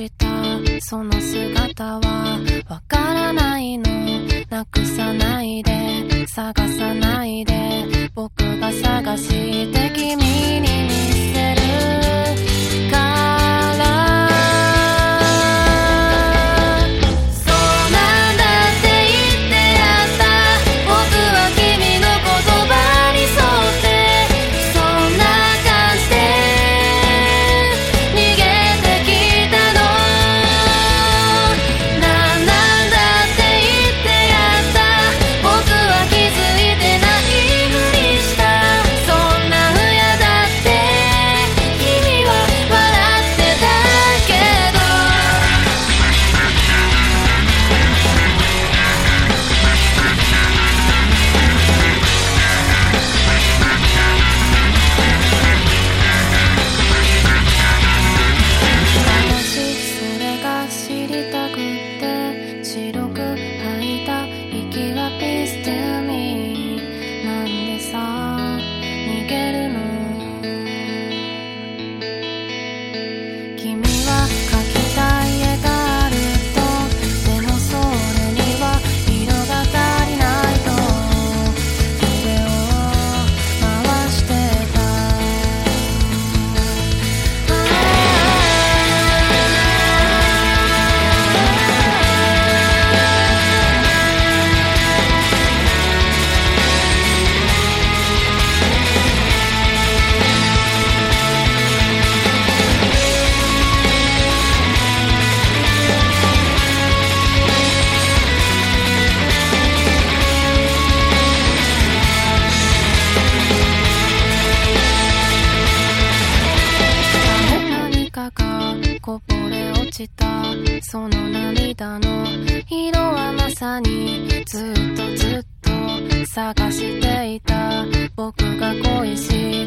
した。その姿はわからないの。なくさないで探さないで。僕が探してした。その涙の色はまさにずっとずっと探していた。僕が恋しい。